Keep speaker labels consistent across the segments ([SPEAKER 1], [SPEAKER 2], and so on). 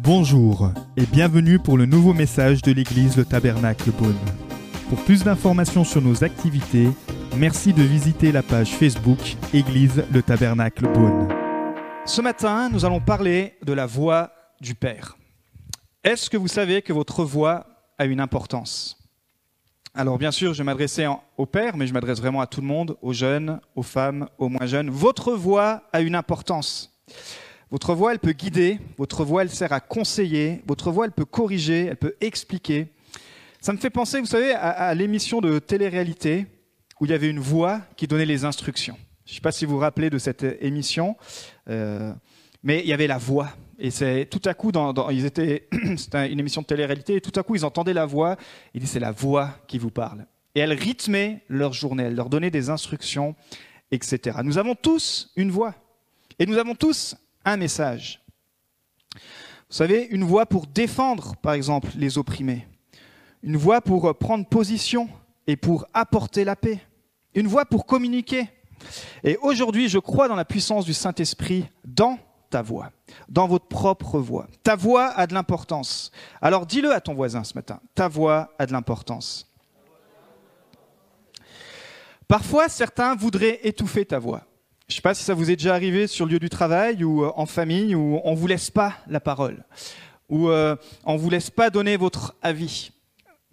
[SPEAKER 1] Bonjour et bienvenue pour le nouveau message de l'église Le Tabernacle Beaune. Pour plus d'informations sur nos activités, merci de visiter la page Facebook Église Le Tabernacle Beaune.
[SPEAKER 2] Ce matin, nous allons parler de la voix du Père. Est-ce que vous savez que votre voix a une importance? Alors bien sûr, je m'adresser au Père, mais je m'adresse vraiment à tout le monde, aux jeunes, aux femmes, aux moins jeunes. Votre voix a une importance. Votre voix, elle peut guider, votre voix, elle sert à conseiller, votre voix, elle peut corriger, elle peut expliquer. Ça me fait penser, vous savez, à, l'émission de télé-réalité où il y avait une voix qui donnait les instructions. Je ne sais pas si vous vous rappelez de cette émission, euh, mais il y avait la voix. Et c'est tout à coup, dans, ils étaient, c'était une émission de télé-réalité, et tout à coup, ils entendaient la voix. Il dit, c'est la voix qui vous parle. Et elle rythmait leur journée, elle leur donnait des instructions, etc. Nous avons tous une voix. Et nous avons tous un message. Vous savez, une voix pour défendre, par exemple, les opprimés. Une voix pour prendre position et pour apporter la paix. Une voix pour communiquer. Et aujourd'hui, je crois dans la puissance du Saint-Esprit dans ta voix, dans votre propre voix. Ta voix a de l'importance. Alors dis-le à ton voisin ce matin. Ta voix a de l'importance. Parfois, certains voudraient étouffer ta voix. Je ne sais pas si ça vous est déjà arrivé sur le lieu du travail ou euh, en famille où on ne vous laisse pas la parole, où euh, on ne vous laisse pas donner votre avis.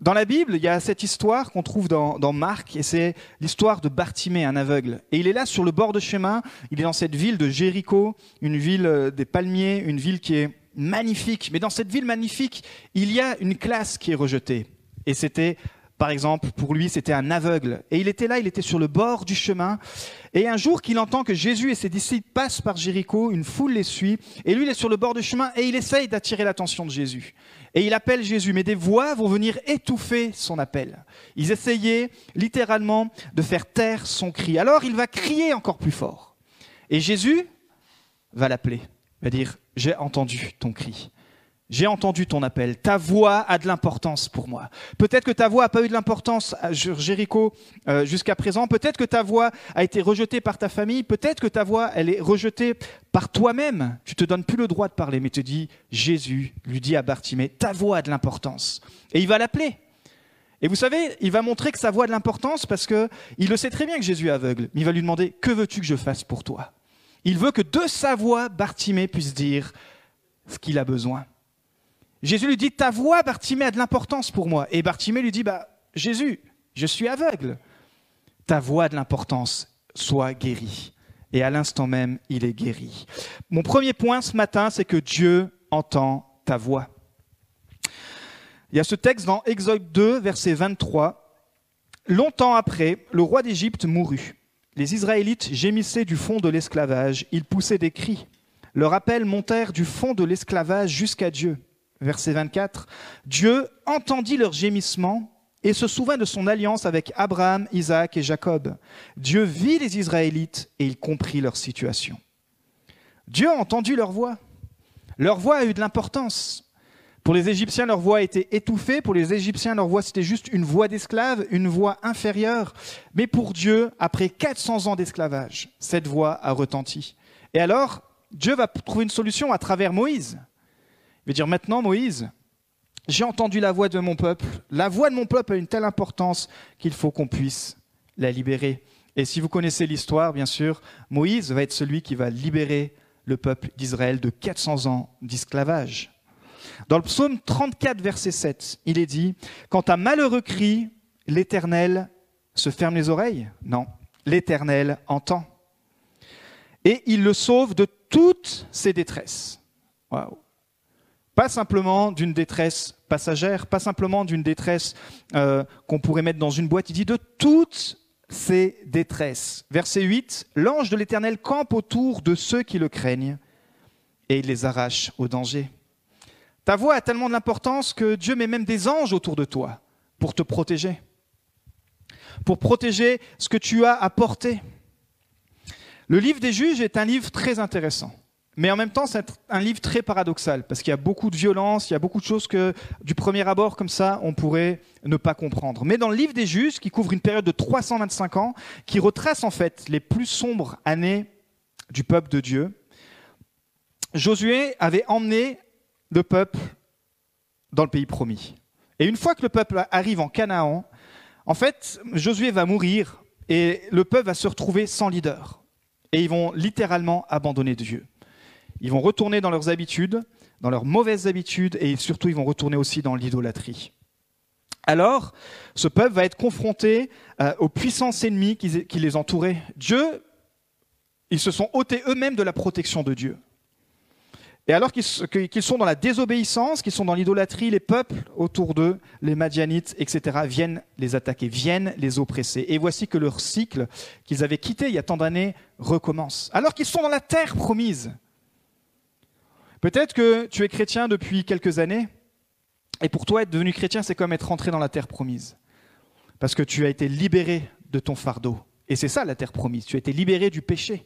[SPEAKER 2] Dans la Bible, il y a cette histoire qu'on trouve dans, Marc, et c'est l'histoire de Bartimée, un aveugle. Et il est là sur le bord de chemin, il est dans cette ville de Jéricho, une ville euh, des palmiers, une ville qui est magnifique. Mais dans cette ville magnifique, il y a une classe qui est rejetée. Et c'était par exemple, pour lui, c'était un aveugle. Et il était là, il était sur le bord du chemin. Et un jour qu'il entend que Jésus et ses disciples passent par Jéricho, une foule les suit. Et lui, il est sur le bord du chemin et il essaye d'attirer l'attention de Jésus. Et il appelle Jésus. Mais des voix vont venir étouffer son appel. Ils essayaient littéralement de faire taire son cri. Alors il va crier encore plus fort. Et Jésus va l'appeler, va dire, j'ai entendu ton cri. J'ai entendu ton appel. Ta voix a de l'importance pour moi. Peut-être que ta voix n'a pas eu de l'importance sur Jéricho euh, jusqu'à présent. Peut-être que ta voix a été rejetée par ta famille. Peut-être que ta voix, elle est rejetée par toi-même. Tu te donnes plus le droit de parler, mais te dis, Jésus lui dit à Bartimée, ta voix a de l'importance. Et il va l'appeler. Et vous savez, il va montrer que sa voix a de l'importance parce que il le sait très bien que Jésus est aveugle. Mais il va lui demander, que veux-tu que je fasse pour toi? Il veut que de sa voix, Bartimée puisse dire ce qu'il a besoin. Jésus lui dit, ta voix, Bartimée, a de l'importance pour moi. Et Bartimée lui dit, bah, Jésus, je suis aveugle. Ta voix a de l'importance, sois guéri. Et à l'instant même, il est guéri. Mon premier point ce matin, c'est que Dieu entend ta voix. Il y a ce texte dans Exode 2, verset 23. Longtemps après, le roi d'Égypte mourut. Les Israélites gémissaient du fond de l'esclavage, ils poussaient des cris. Leurs appels montèrent du fond de l'esclavage jusqu'à Dieu verset 24, Dieu entendit leurs gémissements et se souvint de son alliance avec Abraham, Isaac et Jacob. Dieu vit les Israélites et il comprit leur situation. Dieu a entendu leur voix. Leur voix a eu de l'importance. Pour les Égyptiens, leur voix été étouffée. Pour les Égyptiens, leur voix, c'était juste une voix d'esclave, une voix inférieure. Mais pour Dieu, après 400 ans d'esclavage, cette voix a retenti. Et alors, Dieu va trouver une solution à travers Moïse. Il veut dire maintenant, Moïse, j'ai entendu la voix de mon peuple. La voix de mon peuple a une telle importance qu'il faut qu'on puisse la libérer. Et si vous connaissez l'histoire, bien sûr, Moïse va être celui qui va libérer le peuple d'Israël de 400 ans d'esclavage. Dans le psaume 34, verset 7, il est dit, Quand un malheureux cri, l'Éternel se ferme les oreilles Non, l'Éternel entend. Et il le sauve de toutes ses détresses. Waouh pas simplement d'une détresse passagère, pas simplement d'une détresse euh, qu'on pourrait mettre dans une boîte. Il dit de toutes ces détresses. Verset 8, l'ange de l'Éternel campe autour de ceux qui le craignent et il les arrache au danger. Ta voix a tellement d'importance que Dieu met même des anges autour de toi pour te protéger, pour protéger ce que tu as apporté. Le livre des juges est un livre très intéressant. Mais en même temps, c'est un livre très paradoxal, parce qu'il y a beaucoup de violence, il y a beaucoup de choses que, du premier abord, comme ça, on pourrait ne pas comprendre. Mais dans le livre des juges, qui couvre une période de 325 ans, qui retrace en fait les plus sombres années du peuple de Dieu, Josué avait emmené le peuple dans le pays promis. Et une fois que le peuple arrive en Canaan, en fait, Josué va mourir et le peuple va se retrouver sans leader. Et ils vont littéralement abandonner Dieu. Ils vont retourner dans leurs habitudes, dans leurs mauvaises habitudes, et surtout ils vont retourner aussi dans l'idolâtrie. Alors, ce peuple va être confronté euh, aux puissances ennemies qui, qui les entouraient. Dieu, ils se sont ôtés eux-mêmes de la protection de Dieu. Et alors qu'ils sont dans la désobéissance, qu'ils sont dans l'idolâtrie, les peuples autour d'eux, les Madianites, etc., viennent les attaquer, viennent les oppresser. Et voici que leur cycle qu'ils avaient quitté il y a tant d'années recommence. Alors qu'ils sont dans la terre promise. Peut-être que tu es chrétien depuis quelques années, et pour toi, être devenu chrétien, c'est comme être rentré dans la terre promise. Parce que tu as été libéré de ton fardeau. Et c'est ça la terre promise. Tu as été libéré du péché.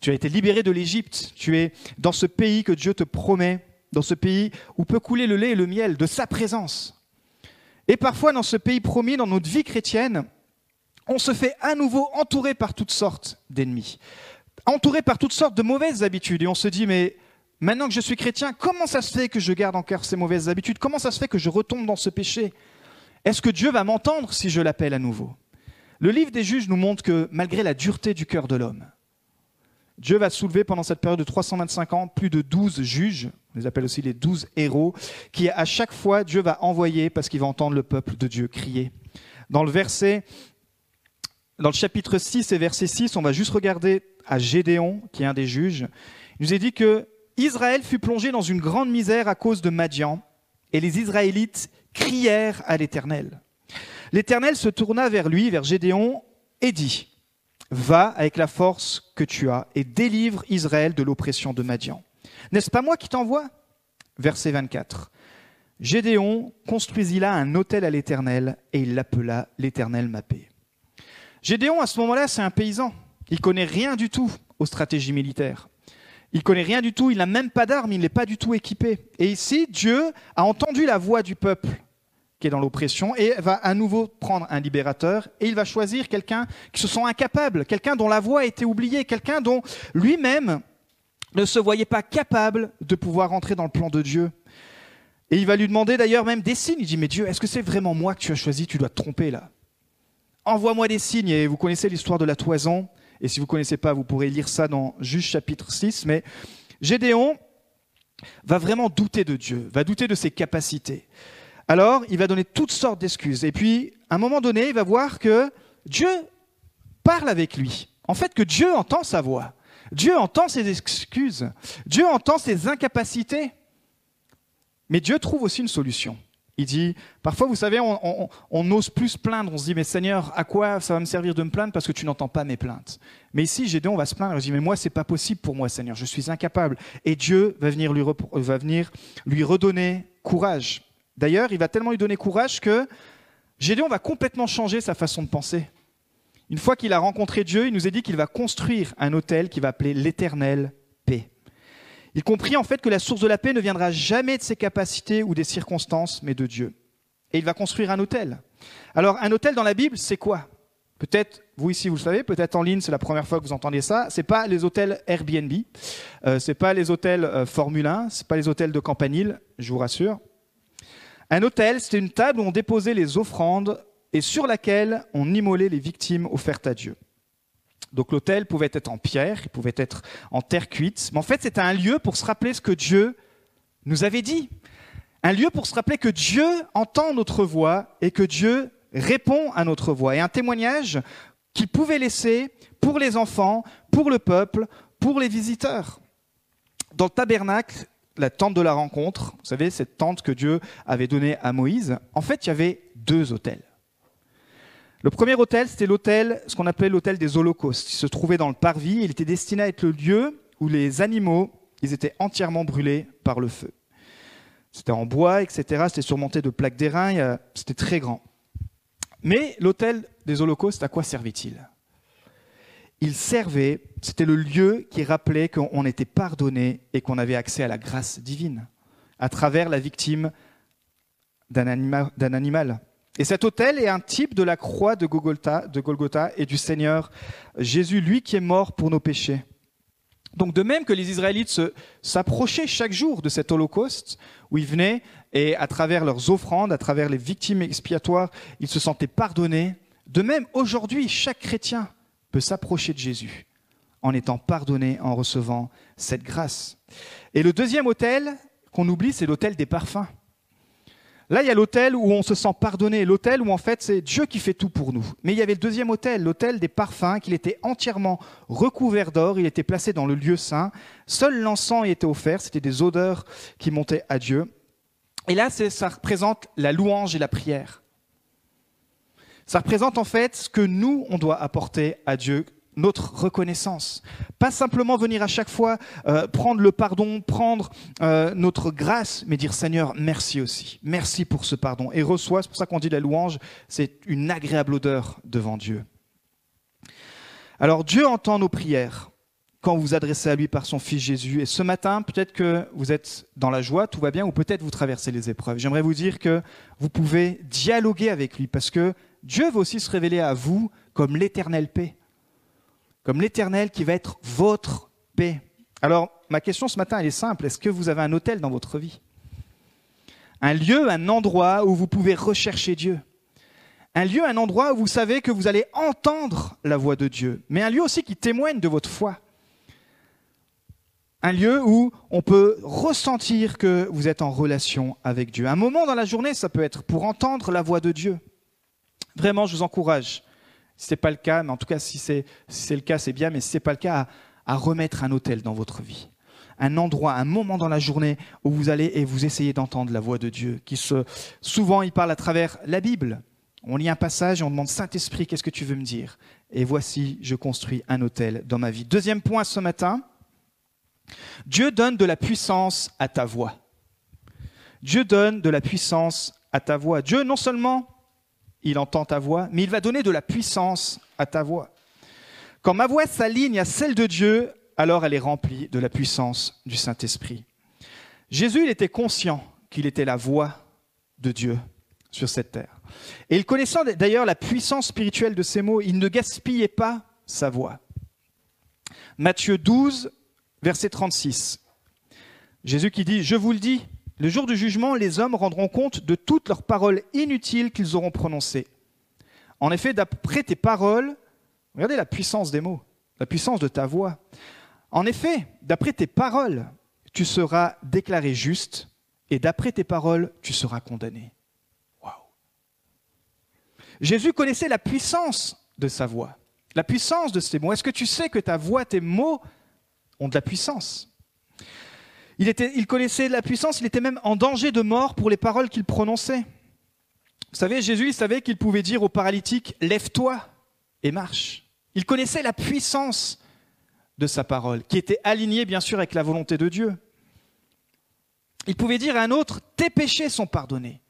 [SPEAKER 2] Tu as été libéré de l'Égypte. Tu es dans ce pays que Dieu te promet, dans ce pays où peut couler le lait et le miel, de sa présence. Et parfois, dans ce pays promis, dans notre vie chrétienne, on se fait à nouveau entourer par toutes sortes d'ennemis, entouré par toutes sortes de mauvaises habitudes. Et on se dit, mais maintenant que je suis chrétien, comment ça se fait que je garde encore ces mauvaises habitudes? Comment ça se fait que je retombe dans ce péché? Est-ce que Dieu va m'entendre si je l'appelle à nouveau? Le livre des juges nous montre que malgré la dureté du cœur de l'homme, Dieu va soulever pendant cette période de 325 ans plus de 12 juges, on les appelle aussi les 12 héros, qui à chaque fois Dieu va envoyer parce qu'il va entendre le peuple de Dieu crier. Dans le verset, dans le chapitre 6 et verset 6, on va juste regarder à Gédéon, qui est un des juges. Il nous est dit que Israël fut plongé dans une grande misère à cause de Madian, et les Israélites crièrent à l'Éternel. L'Éternel se tourna vers lui, vers Gédéon, et dit, Va avec la force que tu as et délivre Israël de l'oppression de Madian. N'est-ce pas moi qui t'envoie? Verset 24. Gédéon construisit là un autel à l'Éternel et il l'appela l'Éternel ma paix. Gédéon, à ce moment-là, c'est un paysan. Il connaît rien du tout aux stratégies militaires. Il connaît rien du tout, il n'a même pas d'armes, il n'est pas du tout équipé. Et ici, Dieu a entendu la voix du peuple qui est dans l'oppression, et va à nouveau prendre un libérateur, et il va choisir quelqu'un qui se sent incapable, quelqu'un dont la voix a été oubliée, quelqu'un dont lui-même ne se voyait pas capable de pouvoir entrer dans le plan de Dieu. Et il va lui demander d'ailleurs même des signes. Il dit, mais Dieu, est-ce que c'est vraiment moi que tu as choisi? Tu dois te tromper là. Envoie-moi des signes. Et vous connaissez l'histoire de la toison. Et si vous ne connaissez pas, vous pourrez lire ça dans Juge chapitre 6. Mais Gédéon va vraiment douter de Dieu, va douter de ses capacités. Alors, il va donner toutes sortes d'excuses. Et puis, à un moment donné, il va voir que Dieu parle avec lui. En fait, que Dieu entend sa voix. Dieu entend ses excuses. Dieu entend ses incapacités. Mais Dieu trouve aussi une solution. Il dit, parfois, vous savez, on, n'ose plus se plaindre. On se dit, mais Seigneur, à quoi ça va me servir de me plaindre parce que tu n'entends pas mes plaintes? Mais ici, Gédéon va se plaindre. Il dit, mais moi, c'est pas possible pour moi, Seigneur. Je suis incapable. Et Dieu va venir lui, va venir lui redonner courage. D'ailleurs, il va tellement lui donner courage que Gédéon va complètement changer sa façon de penser. Une fois qu'il a rencontré Dieu, il nous est dit qu'il va construire un hôtel qu'il va appeler l'éternelle paix. Il comprit en fait que la source de la paix ne viendra jamais de ses capacités ou des circonstances, mais de Dieu. Et il va construire un hôtel. Alors, un hôtel dans la Bible, c'est quoi? Peut-être, vous ici, vous le savez, peut-être en ligne, c'est la première fois que vous entendez ça. C'est pas les hôtels Airbnb, euh, c'est pas les hôtels euh, Formule 1, c'est pas les hôtels de Campanile, je vous rassure. Un autel, c'était une table où on déposait les offrandes et sur laquelle on immolait les victimes offertes à Dieu. Donc l'autel pouvait être en pierre, il pouvait être en terre cuite, mais en fait c'était un lieu pour se rappeler ce que Dieu nous avait dit. Un lieu pour se rappeler que Dieu entend notre voix et que Dieu répond à notre voix. Et un témoignage qu'il pouvait laisser pour les enfants, pour le peuple, pour les visiteurs. Dans le tabernacle, la tente de la rencontre, vous savez, cette tente que Dieu avait donnée à Moïse, en fait, il y avait deux hôtels. Le premier hôtel, c'était l'hôtel, ce qu'on appelait l'hôtel des holocaustes. Il se trouvait dans le parvis. Il était destiné à être le lieu où les animaux, ils étaient entièrement brûlés par le feu. C'était en bois, etc. C'était surmonté de plaques d'airain. C'était très grand. Mais l'hôtel des holocaustes, à quoi servait-il? Il servait, c'était le lieu qui rappelait qu'on était pardonné et qu'on avait accès à la grâce divine à travers la victime d'un animal. Et cet autel est un type de la croix de Golgotha, de Golgotha et du Seigneur Jésus, lui qui est mort pour nos péchés. Donc de même que les Israélites s'approchaient chaque jour de cet holocauste, où ils venaient et à travers leurs offrandes, à travers les victimes expiatoires, ils se sentaient pardonnés, de même aujourd'hui, chaque chrétien peut s'approcher de Jésus en étant pardonné, en recevant cette grâce. Et le deuxième hôtel qu'on oublie, c'est l'hôtel des parfums. Là, il y a l'hôtel où on se sent pardonné, l'hôtel où en fait c'est Dieu qui fait tout pour nous. Mais il y avait le deuxième hôtel, l'hôtel des parfums, qu'il était entièrement recouvert d'or, il était placé dans le lieu saint. Seul l'encens y était offert, c'était des odeurs qui montaient à Dieu. Et là, ça représente la louange et la prière. Ça représente en fait ce que nous, on doit apporter à Dieu notre reconnaissance. Pas simplement venir à chaque fois euh, prendre le pardon, prendre euh, notre grâce, mais dire Seigneur, merci aussi. Merci pour ce pardon. Et reçoit, c'est pour ça qu'on dit la louange, c'est une agréable odeur devant Dieu. Alors Dieu entend nos prières quand vous vous adressez à lui par son Fils Jésus. Et ce matin, peut-être que vous êtes dans la joie, tout va bien, ou peut-être vous traversez les épreuves. J'aimerais vous dire que vous pouvez dialoguer avec lui, parce que Dieu veut aussi se révéler à vous comme l'éternelle paix comme l'Éternel qui va être votre paix. Alors, ma question ce matin, elle est simple. Est-ce que vous avez un hôtel dans votre vie? Un lieu, un endroit où vous pouvez rechercher Dieu? Un lieu, un endroit où vous savez que vous allez entendre la voix de Dieu, mais un lieu aussi qui témoigne de votre foi. Un lieu où on peut ressentir que vous êtes en relation avec Dieu. Un moment dans la journée, ça peut être pour entendre la voix de Dieu. Vraiment, je vous encourage si ce n'est pas le cas, mais en tout cas, si c'est le cas, c'est bien, mais si ce n'est pas le cas, à, remettre un hôtel dans votre vie. Un endroit, un moment dans la journée où vous allez et vous essayez d'entendre la voix de Dieu, qui se, souvent il parle à travers la Bible. On lit un passage et on demande Saint-Esprit, qu'est-ce que tu veux me dire? Et voici, je construis un hôtel dans ma vie. Deuxième point ce matin, Dieu donne de la puissance à ta voix. Dieu donne de la puissance à ta voix. Dieu non seulement il entend ta voix, mais il va donner de la puissance à ta voix. Quand ma voix s'aligne à celle de Dieu, alors elle est remplie de la puissance du Saint-Esprit. Jésus, il était conscient qu'il était la voix de Dieu sur cette terre. Et il connaissant d'ailleurs la puissance spirituelle de ces mots, il ne gaspillait pas sa voix. Matthieu 12, verset 36. Jésus qui dit, Je vous le dis, le jour du jugement, les hommes rendront compte de toutes leurs paroles inutiles qu'ils auront prononcées. En effet, d'après tes paroles, regardez la puissance des mots, la puissance de ta voix. En effet, d'après tes paroles, tu seras déclaré juste, et d'après tes paroles, tu seras condamné. Waouh Jésus connaissait la puissance de sa voix, la puissance de ses mots. Est-ce que tu sais que ta voix, tes mots ont de la puissance? Il, connaissait la puissance, il était même en danger de mort pour les paroles qu'il prononçait. Vous savez, Jésus, il savait qu'il pouvait dire aux paralytiques, lève-toi et marche. Il connaissait la puissance de sa parole, qui était alignée bien sûr avec la volonté de Dieu. Il pouvait dire à un autre, tes péchés sont pardonnés.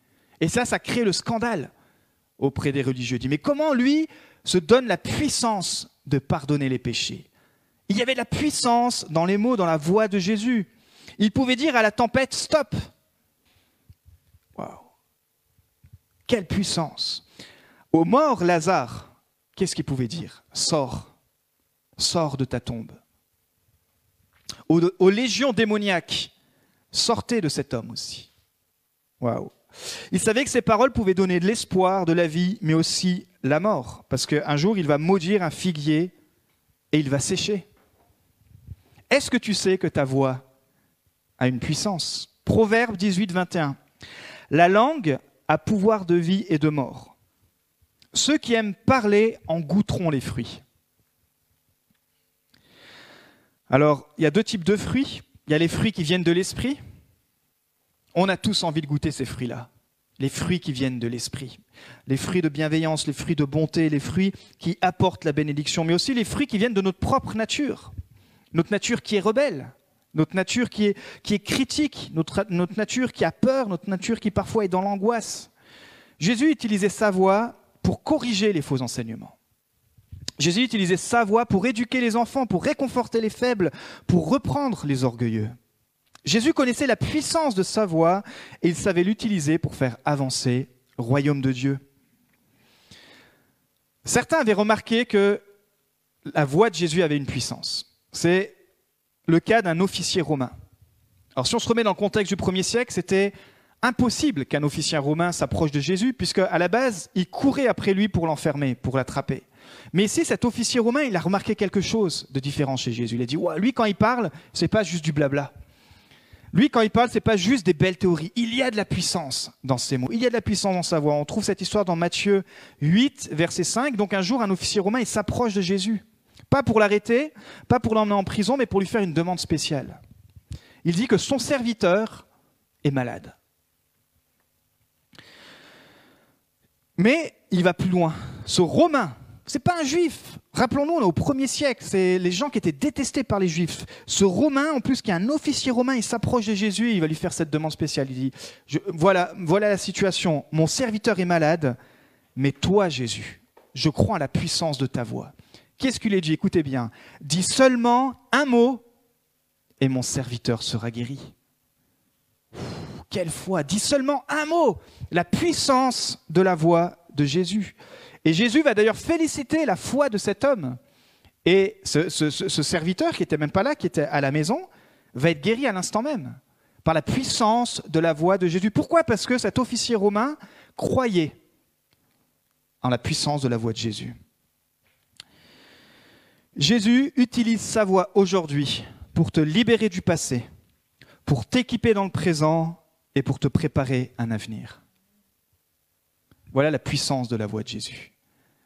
[SPEAKER 2] Et ça, ça crée le scandale auprès des religieux. Il dit, mais comment lui se donne la puissance de pardonner les péchés? Il y avait la puissance dans les mots, dans la voix de Jésus. Il pouvait dire à la tempête stop. Waouh. Quelle puissance. Au mort Lazare, qu'est-ce qu'il pouvait dire? Sors. Sors de ta tombe. Aux, légions démoniaques, sortez de cet homme aussi. Waouh. Il savait que ces paroles pouvaient donner de l'espoir, de la vie, mais aussi la mort. Parce qu'un jour, il va maudire un figuier et il va sécher. Est-ce que tu sais que ta voix a une puissance. Proverbe 18, 21. La langue a pouvoir de vie et de mort. Ceux qui aiment parler en goûteront les fruits. Alors, il y a deux types de fruits. Il y a les fruits qui viennent de l'esprit. On a tous envie de goûter ces fruits-là. Les fruits qui viennent de l'esprit. Les fruits de bienveillance, les fruits de bonté, les fruits qui apportent la bénédiction, mais aussi les fruits qui viennent de notre propre nature. Notre nature qui est rebelle, notre nature qui est, critique, notre, notre nature qui a peur, notre nature qui parfois est dans l'angoisse. Jésus utilisait sa voix pour corriger les faux enseignements. Jésus utilisait sa voix pour éduquer les enfants, pour réconforter les faibles, pour reprendre les orgueilleux. Jésus connaissait la puissance de sa voix et il savait l'utiliser pour faire avancer le royaume de Dieu. Certains avaient remarqué que la voix de Jésus avait une puissance. C'est le cas d'un officier romain. Alors si on se remet dans le contexte du premier siècle, c'était impossible qu'un officier romain s'approche de Jésus, puisque à la base, il courait après lui pour l'enfermer, pour l'attraper. Mais ici, cet officier romain, il a remarqué quelque chose de différent chez Jésus. Il a dit, ouais, lui, quand il parle, c'est pas juste du blabla. Lui, quand il parle, c'est pas juste des belles théories. Il y a de la puissance dans ses mots. Il y a de la puissance dans sa voix. On trouve cette histoire dans Matthieu 8, verset 5. Donc un jour, un officier romain, il s'approche de Jésus. Pas pour l'arrêter, pas pour l'emmener en prison, mais pour lui faire une demande spéciale. Il dit que son serviteur est malade. Mais il va plus loin. Ce Romain, c'est pas un juif. Rappelons-nous, on est au premier siècle. C'est les gens qui étaient détestés par les juifs. Ce Romain, en plus, qui est un officier romain, il s'approche de Jésus il va lui faire cette demande spéciale. Il dit voilà, voilà la situation. Mon serviteur est malade, mais toi, Jésus, je crois à la puissance de ta voix. Qu'est-ce qu'il a dit Écoutez bien. Dis seulement un mot et mon serviteur sera guéri. quelle foi Dis seulement un mot. La puissance de la voix de Jésus. Et Jésus va d'ailleurs féliciter la foi de cet homme. Et ce, serviteur qui n'était même pas là, qui était à la maison, va être guéri à l'instant même, par la puissance de la voix de Jésus. Pourquoi? Parce que cet officier romain croyait en la puissance de la voix de Jésus. Jésus utilise sa voix aujourd'hui pour te libérer du passé, pour t'équiper dans le présent et pour te préparer un avenir. Voilà la puissance de la voix de Jésus.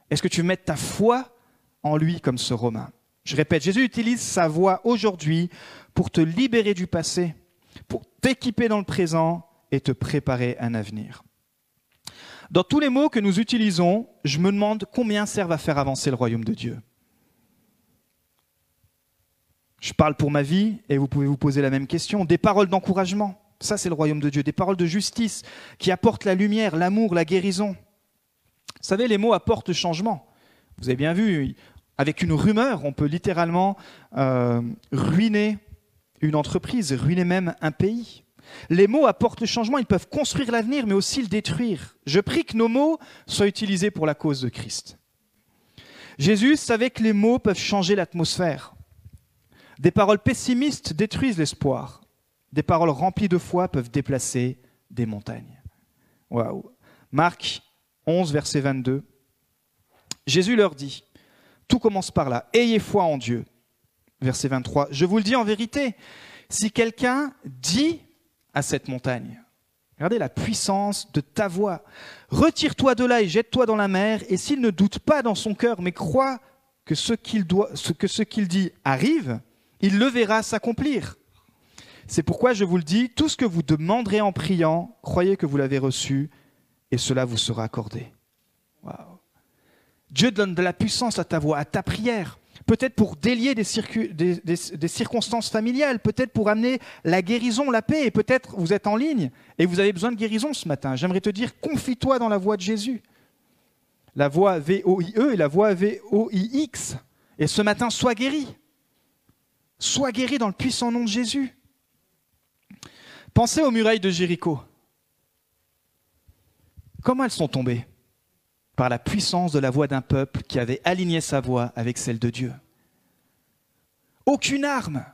[SPEAKER 2] Est-ce que tu mets ta foi en lui comme ce Romain? Je répète, Jésus utilise sa voix aujourd'hui pour te libérer du passé, pour t'équiper dans le présent et te préparer un avenir. Dans tous les mots que nous utilisons, je me demande combien servent à faire avancer le royaume de Dieu. Je parle pour ma vie et vous pouvez vous poser la même question. Des paroles d'encouragement, ça, c'est le royaume de Dieu. Des paroles de justice qui apportent la lumière, l'amour, la guérison. Vous savez, les mots apportent changement. Vous avez bien vu, avec une rumeur, on peut littéralement euh, ruiner une entreprise, ruiner même un pays. Les mots apportent changement, ils peuvent construire l'avenir, mais aussi le détruire. Je prie que nos mots soient utilisés pour la cause de Christ. Jésus savait que les mots peuvent changer l'atmosphère. Des paroles pessimistes détruisent l'espoir. Des paroles remplies de foi peuvent déplacer des montagnes. Waouh. Marc 11, verset 22. Jésus leur dit, tout commence par là, ayez foi en Dieu. Verset 23, je vous le dis en vérité, si quelqu'un dit à cette montagne, regardez la puissance de ta voix, retire-toi de là et jette-toi dans la mer, et s'il ne doute pas dans son cœur, mais croit que ce qu'il que ce qu'il dit arrive, il le verra s'accomplir. C'est pourquoi je vous le dis, tout ce que vous demanderez en priant, croyez que vous l'avez reçu et cela vous sera accordé. Dieu donne de la puissance à ta voix, à ta prière. Peut-être pour délier des, des, circonstances familiales, peut-être pour amener la guérison, la paix, et peut-être vous êtes en ligne et vous avez besoin de guérison ce matin. J'aimerais te dire, confie-toi dans la voix de Jésus. La voix V-O-I-E et la voix V-O-I-X. Et ce matin, sois guéri. Sois guéri dans le puissant nom de Jésus. Pensez aux murailles de Jéricho. Comment elles sont tombées? Par la puissance de la voix d'un peuple qui avait aligné sa voix avec celle de Dieu. Aucune arme,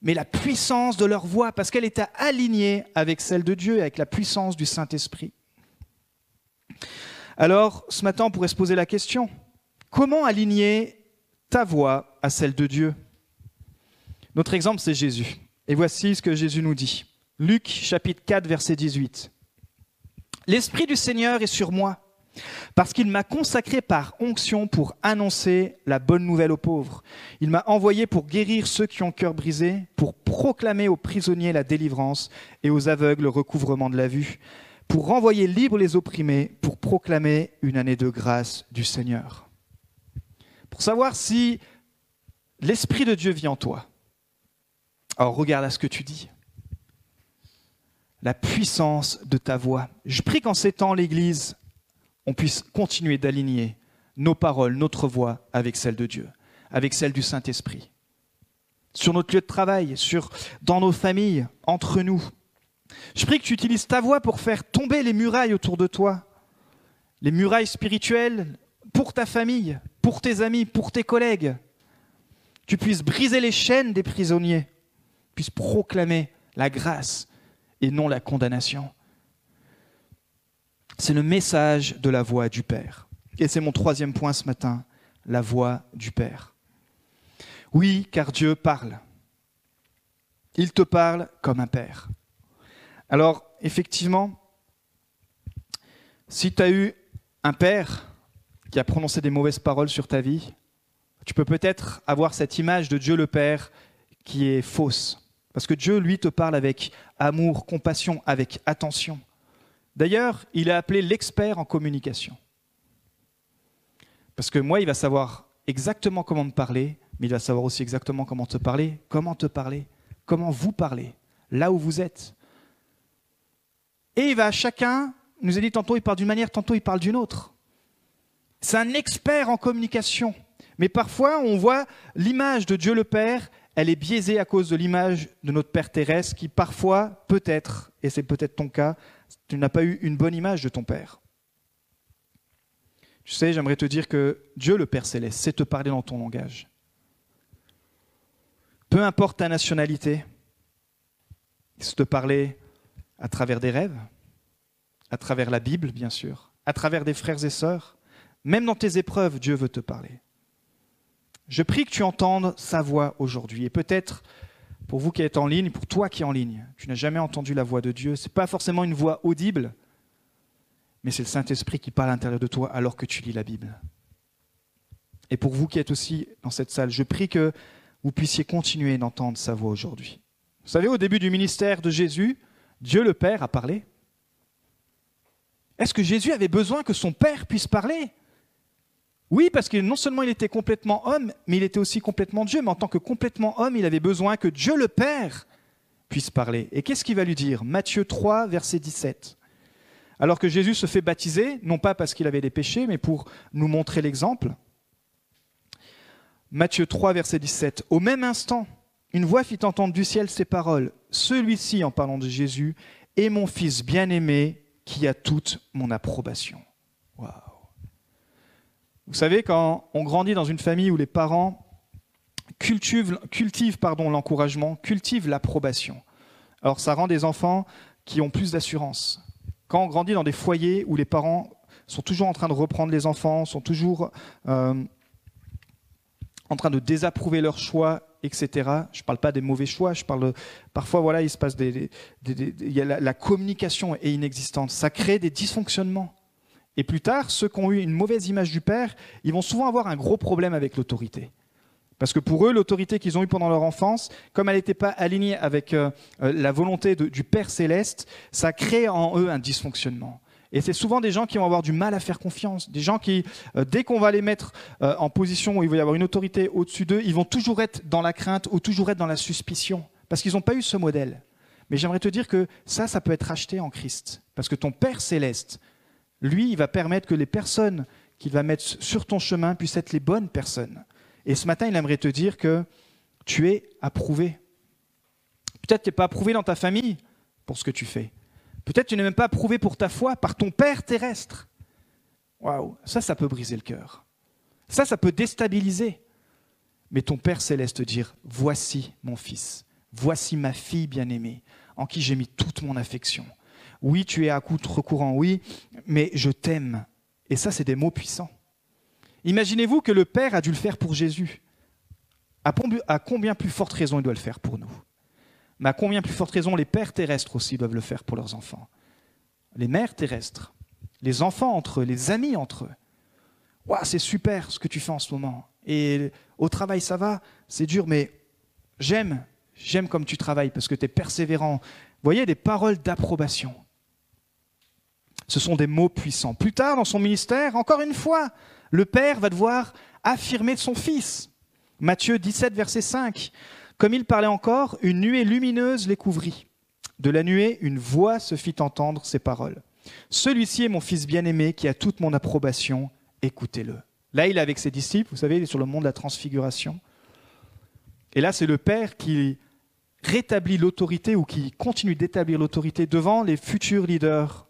[SPEAKER 2] mais la puissance de leur voix, parce qu'elle était alignée avec celle de Dieu avec la puissance du Saint-Esprit. Alors, ce matin, on pourrait se poser la question, comment aligner ta voix à celle de Dieu? Notre exemple, c'est Jésus. Et voici ce que Jésus nous dit. Luc chapitre 4, verset 18. L'Esprit du Seigneur est sur moi, parce qu'il m'a consacré par onction pour annoncer la bonne nouvelle aux pauvres. Il m'a envoyé pour guérir ceux qui ont cœur brisé, pour proclamer aux prisonniers la délivrance et aux aveugles le recouvrement de la vue, pour renvoyer libres les opprimés, pour proclamer une année de grâce du Seigneur. Pour savoir si l'Esprit de Dieu vit en toi, alors regarde à ce que tu dis la puissance de ta voix. Je prie qu'en ces temps, l'Église, on puisse continuer d'aligner nos paroles, notre voix avec celle de Dieu, avec celle du Saint-Esprit. Sur notre lieu de travail, sur, dans nos familles, entre nous. Je prie que tu utilises ta voix pour faire tomber les murailles autour de toi, les murailles spirituelles pour ta famille, pour tes amis, pour tes collègues. Tu puisses briser les chaînes des prisonniers puisse proclamer la grâce et non la condamnation. C'est le message de la voix du Père. Et c'est mon troisième point ce matin, la voix du Père. Oui, car Dieu parle. Il te parle comme un Père. Alors, effectivement, si tu as eu un Père qui a prononcé des mauvaises paroles sur ta vie, tu peux peut-être avoir cette image de Dieu le Père qui est fausse. Parce que Dieu, lui, te parle avec amour, compassion, avec attention. D'ailleurs, il a appelé l'expert en communication. Parce que moi, il va savoir exactement comment me parler, mais il va savoir aussi exactement comment te parler, comment te parler, comment vous parler, là où vous êtes. Et il va à chacun, nous a dit tantôt il parle d'une manière, tantôt il parle d'une autre. C'est un expert en communication. Mais parfois, on voit l'image de Dieu le Père, elle est biaisée à cause de l'image de notre Père terrestre qui parfois, peut-être, et c'est peut-être ton cas, tu n'as pas eu une bonne image de ton Père. Tu sais, j'aimerais te dire que Dieu le Père céleste sait te parler dans ton langage. Peu importe ta nationalité, il sait te parler à travers des rêves, à travers la Bible, bien sûr, à travers des frères et sœurs. Même dans tes épreuves, Dieu veut te parler. Je prie que tu entendes sa voix aujourd'hui. Et peut-être, pour vous qui êtes en ligne, pour toi qui es en ligne, tu n'as jamais entendu la voix de Dieu. Ce n'est pas forcément une voix audible, mais c'est le Saint-Esprit qui parle à l'intérieur de toi alors que tu lis la Bible. Et pour vous qui êtes aussi dans cette salle, je prie que vous puissiez continuer d'entendre sa voix aujourd'hui. Vous savez, au début du ministère de Jésus, Dieu le Père a parlé. Est-ce que Jésus avait besoin que son Père puisse parler? Oui, parce que non seulement il était complètement homme, mais il était aussi complètement Dieu. Mais en tant que complètement homme, il avait besoin que Dieu le Père puisse parler. Et qu'est-ce qu'il va lui dire? Matthieu 3, verset 17. Alors que Jésus se fait baptiser, non pas parce qu'il avait des péchés, mais pour nous montrer l'exemple. Matthieu 3, verset 17. Au même instant, une voix fit entendre du ciel ces paroles. Celui-ci, en parlant de Jésus, est mon Fils bien-aimé qui a toute mon approbation. Waouh vous savez, quand on grandit dans une famille où les parents cultivent, cultivent pardon, l'encouragement, cultivent l'approbation, alors ça rend des enfants qui ont plus d'assurance. Quand on grandit dans des foyers où les parents sont toujours en train de reprendre les enfants, sont toujours euh, en train de désapprouver leurs choix, etc. Je ne parle pas des mauvais choix, je parle parfois voilà, il se passe des, la communication est inexistante, ça crée des dysfonctionnements. Et plus tard, ceux qui ont eu une mauvaise image du Père, ils vont souvent avoir un gros problème avec l'autorité. Parce que pour eux, l'autorité qu'ils ont eue pendant leur enfance, comme elle n'était pas alignée avec euh, euh, la volonté du Père céleste, ça crée en eux un dysfonctionnement. Et c'est souvent des gens qui vont avoir du mal à faire confiance, des gens qui, euh, dès qu'on va les mettre en position où il va y avoir une autorité au-dessus d'eux, ils vont toujours être dans la crainte ou toujours être dans la suspicion, parce qu'ils n'ont pas eu ce modèle. Mais j'aimerais te dire que ça, ça peut être acheté en Christ, parce que ton Père céleste lui, il va permettre que les personnes qu'il va mettre sur ton chemin puissent être les bonnes personnes. Et ce matin, il aimerait te dire que tu es approuvé. Peut-être que tu n'es pas approuvé dans ta famille pour ce que tu fais. Peut-être que tu n'es même pas approuvé pour ta foi par ton Père terrestre. Waouh, ça, ça peut briser le cœur. Ça, ça peut déstabiliser. Mais ton Père céleste dire, voici mon fils, voici ma fille bien-aimée, en qui j'ai mis toute mon affection. Oui, tu es à contre-courant, oui, mais je t'aime. Et ça, c'est des mots puissants. Imaginez-vous que le Père a dû le faire pour Jésus. À combien plus forte raison il doit le faire pour nous? Mais à combien plus forte raison les pères terrestres aussi doivent le faire pour leurs enfants? Les mères terrestres, les enfants entre eux, les amis entre eux. Waouh, c'est super ce que tu fais en ce moment. Et au travail, ça va, c'est dur, mais j'aime, j'aime comme tu travailles parce que tu es persévérant. Voyez, des paroles d'approbation. Ce sont des mots puissants. Plus tard dans son ministère, encore une fois, le Père va devoir affirmer son Fils. Matthieu 17, verset 5. Comme il parlait encore, une nuée lumineuse les couvrit. De la nuée, une voix se fit entendre ces paroles. Celui-ci est mon Fils bien-aimé qui a toute mon approbation, écoutez-le. Là, il est avec ses disciples, vous savez, il est sur le mont de la transfiguration. Et là, c'est le Père qui rétablit l'autorité ou qui continue d'établir l'autorité devant les futurs leaders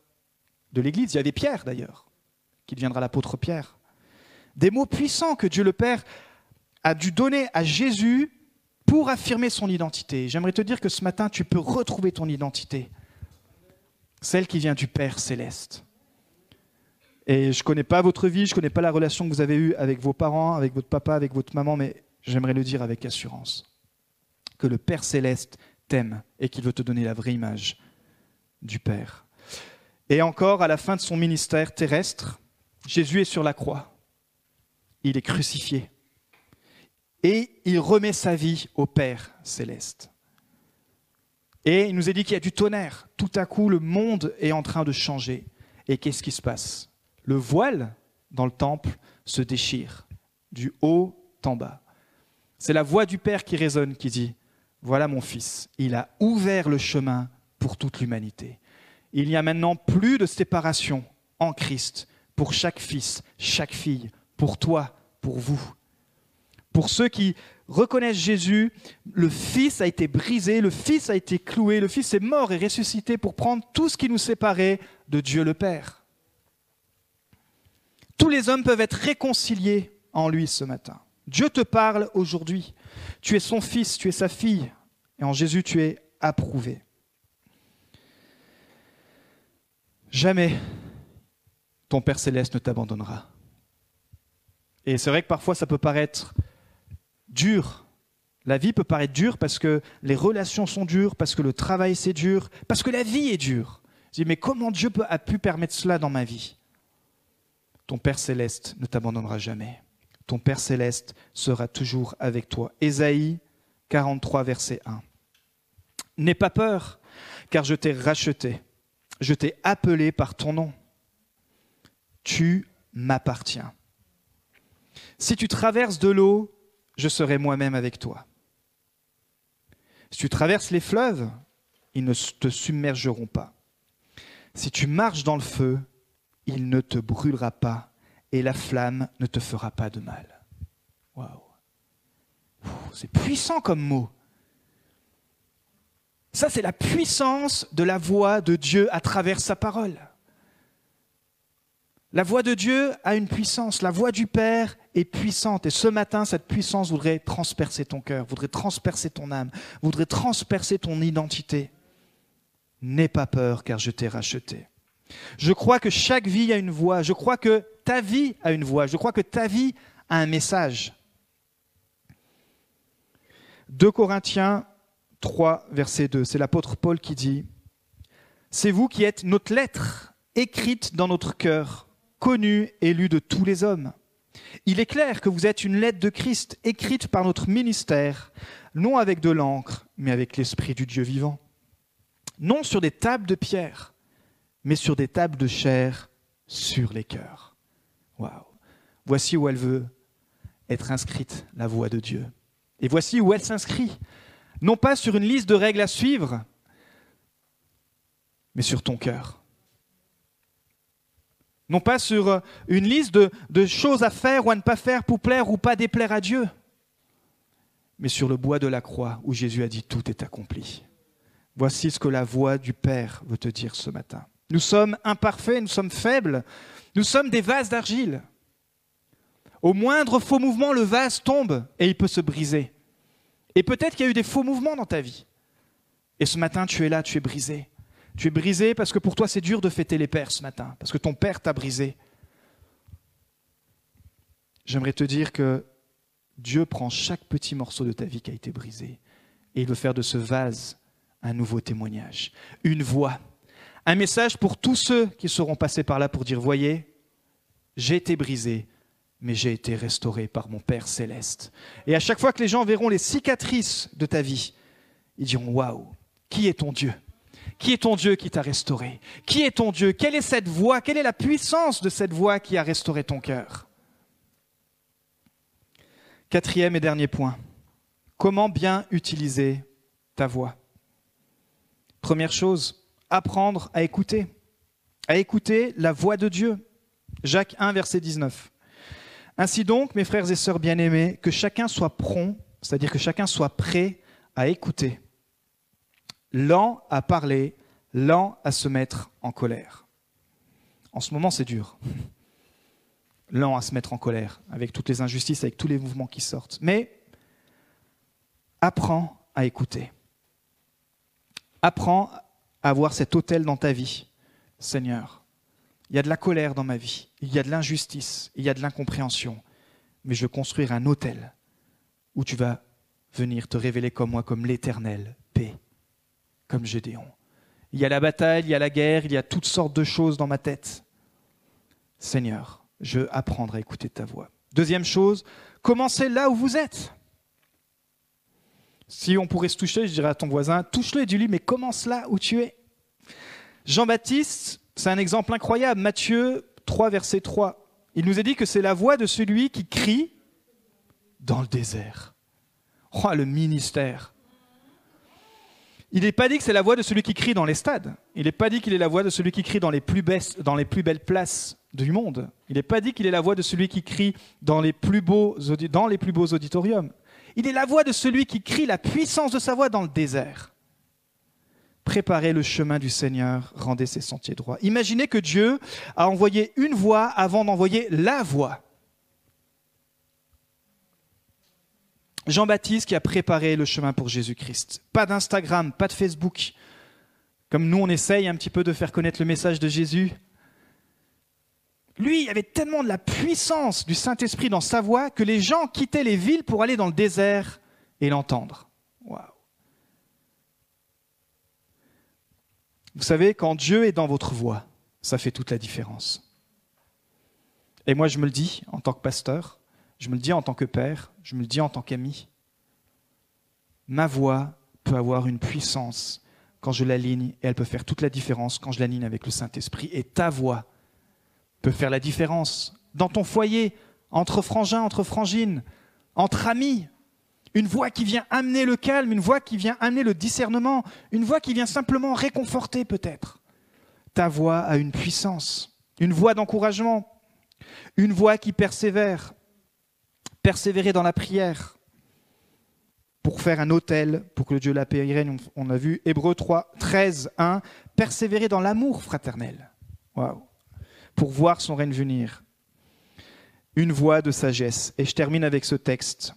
[SPEAKER 2] de l'Église. Il y avait Pierre d'ailleurs, qui deviendra l'apôtre Pierre. Des mots puissants que Dieu le Père a dû donner à Jésus pour affirmer son identité. J'aimerais te dire que ce matin, tu peux retrouver ton identité, celle qui vient du Père céleste. Et je ne connais pas votre vie, je ne connais pas la relation que vous avez eue avec vos parents, avec votre papa, avec votre maman, mais j'aimerais le dire avec assurance, que le Père céleste t'aime et qu'il veut te donner la vraie image du Père. Et encore, à la fin de son ministère terrestre, Jésus est sur la croix. Il est crucifié. Et il remet sa vie au Père céleste. Et il nous a dit qu'il y a du tonnerre. Tout à coup, le monde est en train de changer. Et qu'est-ce qui se passe? Le voile dans le temple se déchire, du haut en bas. C'est la voix du Père qui résonne, qui dit, Voilà mon Fils, il a ouvert le chemin pour toute l'humanité. Il n'y a maintenant plus de séparation en Christ pour chaque fils, chaque fille, pour toi, pour vous. Pour ceux qui reconnaissent Jésus, le Fils a été brisé, le Fils a été cloué, le Fils est mort et ressuscité pour prendre tout ce qui nous séparait de Dieu le Père. Tous les hommes peuvent être réconciliés en lui ce matin. Dieu te parle aujourd'hui. Tu es son fils, tu es sa fille, et en Jésus tu es approuvé. Jamais ton Père céleste ne t'abandonnera. Et c'est vrai que parfois ça peut paraître dur. La vie peut paraître dure parce que les relations sont dures, parce que le travail c'est dur, parce que la vie est dure. Je dis, mais comment Dieu a pu permettre cela dans ma vie? Ton Père céleste ne t'abandonnera jamais. Ton Père céleste sera toujours avec toi. Ésaïe 43, verset 1. N'aie pas peur, car je t'ai racheté. Je t'ai appelé par ton nom. Tu m'appartiens. Si tu traverses de l'eau, je serai moi-même avec toi. Si tu traverses les fleuves, ils ne te submergeront pas. Si tu marches dans le feu, il ne te brûlera pas et la flamme ne te fera pas de mal. Waouh. C'est puissant comme mot. Ça, c'est la puissance de la voix de Dieu à travers sa parole. La voix de Dieu a une puissance, la voix du Père est puissante. Et ce matin, cette puissance voudrait transpercer ton cœur, voudrait transpercer ton âme, voudrait transpercer ton identité. N'aie pas peur car je t'ai racheté. Je crois que chaque vie a une voix, je crois que ta vie a une voix, je crois que ta vie a un message. 2 Corinthiens 3, verset 2, c'est l'apôtre Paul qui dit, C'est vous qui êtes notre lettre écrite dans notre cœur connu et lu de tous les hommes. Il est clair que vous êtes une lettre de Christ écrite par notre ministère, non avec de l'encre, mais avec l'Esprit du Dieu vivant. Non sur des tables de pierre, mais sur des tables de chair sur les cœurs. Waouh! Voici où elle veut être inscrite, la voix de Dieu. Et voici où elle s'inscrit. Non pas sur une liste de règles à suivre, mais sur ton cœur non pas sur euh, une liste de, choses à faire ou à ne pas faire pour plaire ou pas déplaire à Dieu, mais sur le bois de la croix où Jésus a dit tout est accompli. Voici ce que la voix du Père veut te dire ce matin. Nous sommes imparfaits, nous sommes faibles, nous sommes des vases d'argile. Au moindre faux mouvement, le vase tombe et il peut se briser. Et peut-être qu'il y a eu des faux mouvements dans ta vie. Et ce matin, tu es là, tu es brisé. Tu es brisé parce que pour toi c'est dur de fêter les pères ce matin, parce que ton père t'a brisé. J'aimerais te dire que Dieu prend chaque petit morceau de ta vie qui a été brisé et il veut faire de ce vase un nouveau témoignage, une voix, un message pour tous ceux qui seront passés par là pour dire, voyez, j'ai été brisé, mais j'ai été restauré par mon Père céleste. Et à chaque fois que les gens verront les cicatrices de ta vie, ils diront, waouh, qui est ton Dieu? Qui est ton Dieu qui t'a restauré? Qui est ton Dieu? Quelle est cette voix? Quelle est la puissance de cette voix qui a restauré ton cœur? Quatrième et dernier point. Comment bien utiliser ta voix? Première chose, apprendre à écouter. À écouter la voix de Dieu. Jacques 1, verset 19. Ainsi donc, mes frères et sœurs bien-aimés, que chacun soit prompt, c'est-à-dire que chacun soit prêt à écouter lent à parler, lent à se mettre en colère. En ce moment, c'est dur. Lent à se mettre en colère, avec toutes les injustices, avec tous les mouvements qui sortent. Mais Apprends à écouter. Apprends à avoir cet hôtel dans ta vie. Seigneur, il y a de la colère dans ma vie, il y a de l'injustice, il y a de l'incompréhension, mais je veux construire un hôtel où tu vas venir te révéler comme moi, comme l'éternel paix, comme Gédéon. Il y a la bataille, il y a la guerre, il y a toutes sortes de choses dans ma tête. Seigneur, je veux apprendre à écouter ta voix. Deuxième chose, commencez là où vous êtes. Si on pourrait se toucher, je dirais à ton voisin, touche-le et dis-lui, mais commence là où tu es. Jean-Baptiste, c'est un exemple incroyable. Matthieu 3, verset 3. Il nous a dit que c'est la voix de celui qui crie dans le désert. Oh, le ministère. Il n'est pas dit que c'est la voix de celui qui crie dans les stades. Il n'est pas dit qu'il est la voix de celui qui crie dans les plus, belles places du monde. Il n'est pas dit qu'il est la voix de celui qui crie dans les plus beaux auditoriums. Il est la voix de celui qui crie la puissance de sa voix dans le désert. Préparez le chemin du Seigneur, rendez ses sentiers droits. Imaginez que Dieu a envoyé une voix avant d'envoyer la voix. Jean-Baptiste qui a préparé le chemin pour Jésus-Christ. Pas d'Instagram, pas de Facebook. Comme nous, on essaye un petit peu de faire connaître le message de Jésus. Lui, il avait tellement de la puissance du Saint-Esprit dans sa voix que les gens quittaient les villes pour aller dans le désert et l'entendre. Vous savez, quand Dieu est dans votre voix, ça fait toute la différence. Et moi, je me le dis en tant que pasteur, je me le dis en tant que père, je me le dis en tant qu'ami. Ma voix peut avoir une puissance quand je l'aligne et elle peut faire toute la différence quand je l'aligne avec le Saint-Esprit. Et ta voix peut faire la différence dans ton foyer, entre frangins, entre frangines, entre amis. Une voix qui vient amener le calme, une voix qui vient amener le discernement, une voix qui vient simplement réconforter peut-être. Ta voix a une puissance, une voix d'encouragement, une voix qui persévère, persévérer dans la prière pour faire un autel pour que Dieu la paix règne. On a vu Hébreu 3, 13, 1, persévérer dans l'amour fraternel. Waouh pour voir son règne venir. Une voix de sagesse. Et je termine avec ce texte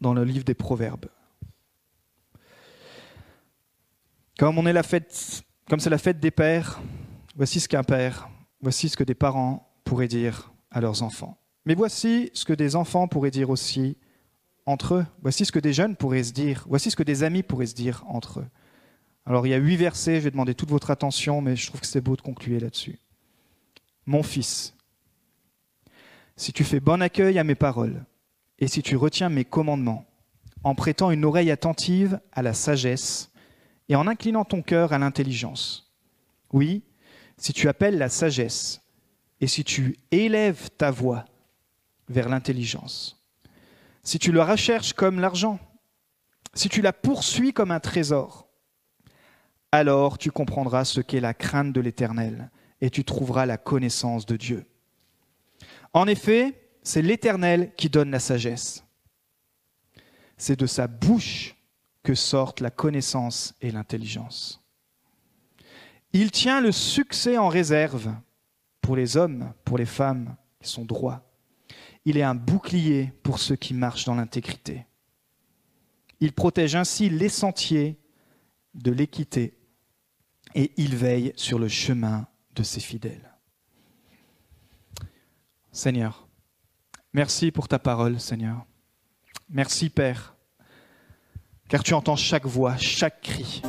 [SPEAKER 2] dans le livre des Proverbes. Comme c'est la fête des pères, voici ce qu'un père, voici ce que des parents pourraient dire à leurs enfants. Mais voici ce que des enfants pourraient dire aussi entre eux. Voici ce que des jeunes pourraient se dire. Voici ce que des amis pourraient se dire entre eux. Alors il y a huit versets, je vais demander toute votre attention, mais je trouve que c'est beau de conclure là-dessus. Mon fils, si tu fais bon accueil à mes paroles, et si tu retiens mes commandements, en prêtant une oreille attentive à la sagesse, et en inclinant ton cœur à l'intelligence. Oui, si tu appelles la sagesse, et si tu élèves ta voix vers l'intelligence, si tu la recherches comme l'argent, si tu la poursuis comme un trésor, alors tu comprendras ce qu'est la crainte de l'Éternel et tu trouveras la connaissance de Dieu. En effet, c'est l'Éternel qui donne la sagesse. C'est de sa bouche que sortent la connaissance et l'intelligence. Il tient le succès en réserve pour les hommes, pour les femmes qui sont droits. Il est un bouclier pour ceux qui marchent dans l'intégrité. Il protège ainsi les sentiers de l'équité et il veille sur le chemin de ses fidèles. Seigneur, merci pour ta parole, Seigneur. Merci, Père, car tu entends chaque voix, chaque cri.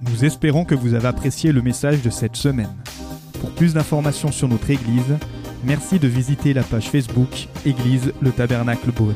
[SPEAKER 1] Nous espérons que vous avez apprécié le message de cette semaine. Pour plus d'informations sur notre Église, merci de visiter la page Facebook Église le Tabernacle Beaune.